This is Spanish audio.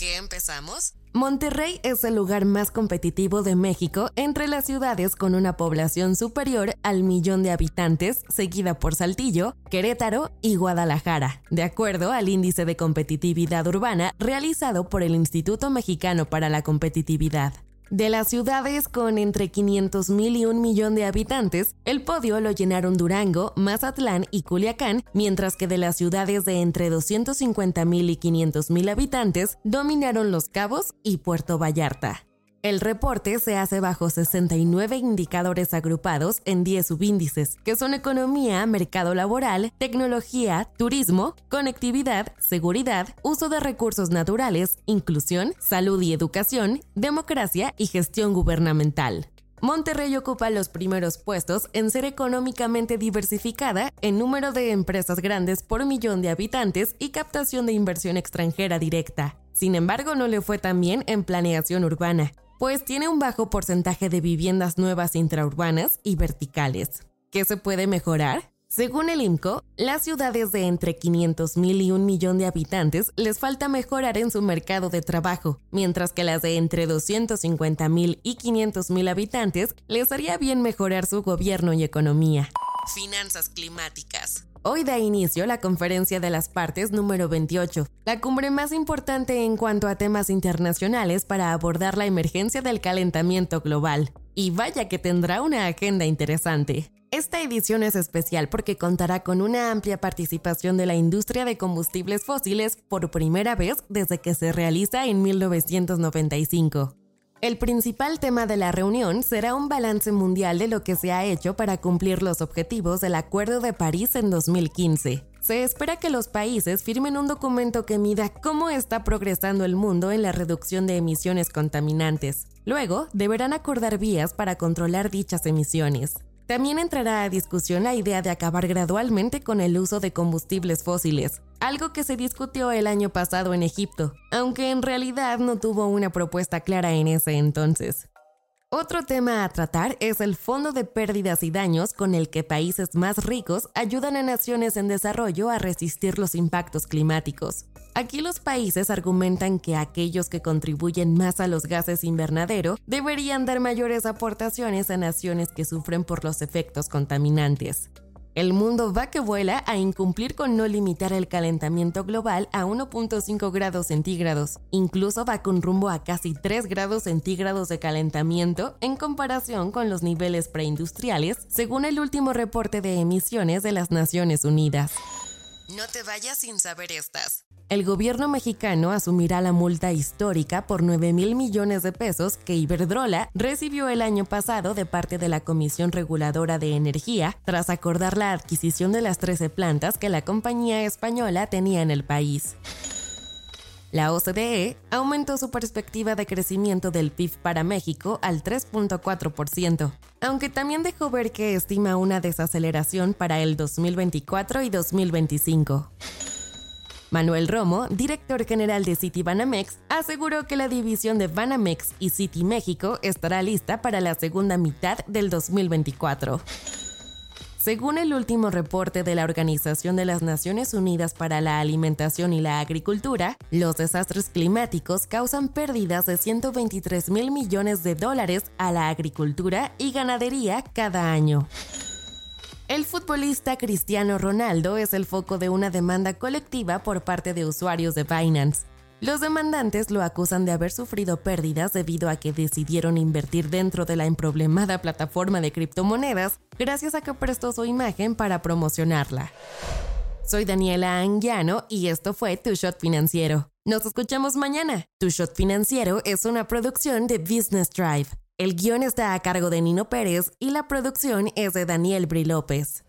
¿Con qué empezamos? Monterrey es el lugar más competitivo de México entre las ciudades con una población superior al millón de habitantes, seguida por Saltillo, Querétaro y Guadalajara, de acuerdo al índice de competitividad urbana realizado por el Instituto Mexicano para la Competitividad. De las ciudades con entre 500.000 y un millón de habitantes, el podio lo llenaron Durango, Mazatlán y Culiacán, mientras que de las ciudades de entre 250.000 y 500.000 habitantes dominaron Los Cabos y Puerto Vallarta. El reporte se hace bajo 69 indicadores agrupados en 10 subíndices, que son economía, mercado laboral, tecnología, turismo, conectividad, seguridad, uso de recursos naturales, inclusión, salud y educación, democracia y gestión gubernamental. Monterrey ocupa los primeros puestos en ser económicamente diversificada en número de empresas grandes por millón de habitantes y captación de inversión extranjera directa. Sin embargo, no le fue tan bien en planeación urbana pues tiene un bajo porcentaje de viviendas nuevas intraurbanas y verticales. ¿Qué se puede mejorar? Según el IMCO, las ciudades de entre 500.000 y un millón de habitantes les falta mejorar en su mercado de trabajo, mientras que las de entre 250.000 y 500.000 habitantes les haría bien mejorar su gobierno y economía. Finanzas climáticas. Hoy da inicio la Conferencia de las Partes número 28, la cumbre más importante en cuanto a temas internacionales para abordar la emergencia del calentamiento global. Y vaya que tendrá una agenda interesante. Esta edición es especial porque contará con una amplia participación de la industria de combustibles fósiles por primera vez desde que se realiza en 1995. El principal tema de la reunión será un balance mundial de lo que se ha hecho para cumplir los objetivos del Acuerdo de París en 2015. Se espera que los países firmen un documento que mida cómo está progresando el mundo en la reducción de emisiones contaminantes. Luego, deberán acordar vías para controlar dichas emisiones. También entrará a discusión la idea de acabar gradualmente con el uso de combustibles fósiles, algo que se discutió el año pasado en Egipto, aunque en realidad no tuvo una propuesta clara en ese entonces. Otro tema a tratar es el Fondo de Pérdidas y Daños con el que países más ricos ayudan a naciones en desarrollo a resistir los impactos climáticos. Aquí los países argumentan que aquellos que contribuyen más a los gases invernadero deberían dar mayores aportaciones a naciones que sufren por los efectos contaminantes. El mundo va que vuela a incumplir con no limitar el calentamiento global a 1.5 grados centígrados. Incluso va con rumbo a casi 3 grados centígrados de calentamiento en comparación con los niveles preindustriales, según el último reporte de emisiones de las Naciones Unidas. No te vayas sin saber estas el gobierno mexicano asumirá la multa histórica por 9 mil millones de pesos que Iberdrola recibió el año pasado de parte de la Comisión Reguladora de Energía tras acordar la adquisición de las 13 plantas que la compañía española tenía en el país. La OCDE aumentó su perspectiva de crecimiento del PIB para México al 3.4%, aunque también dejó ver que estima una desaceleración para el 2024 y 2025. Manuel Romo, director general de City Banamex, aseguró que la división de Banamex y City México estará lista para la segunda mitad del 2024. Según el último reporte de la Organización de las Naciones Unidas para la Alimentación y la Agricultura, los desastres climáticos causan pérdidas de 123 mil millones de dólares a la agricultura y ganadería cada año. El futbolista Cristiano Ronaldo es el foco de una demanda colectiva por parte de usuarios de Binance. Los demandantes lo acusan de haber sufrido pérdidas debido a que decidieron invertir dentro de la emproblemada plataforma de criptomonedas gracias a que prestó su imagen para promocionarla. Soy Daniela Anguiano y esto fue Tu Shot Financiero. Nos escuchamos mañana. Tu Shot Financiero es una producción de Business Drive. El guion está a cargo de Nino Pérez y la producción es de Daniel Bri López.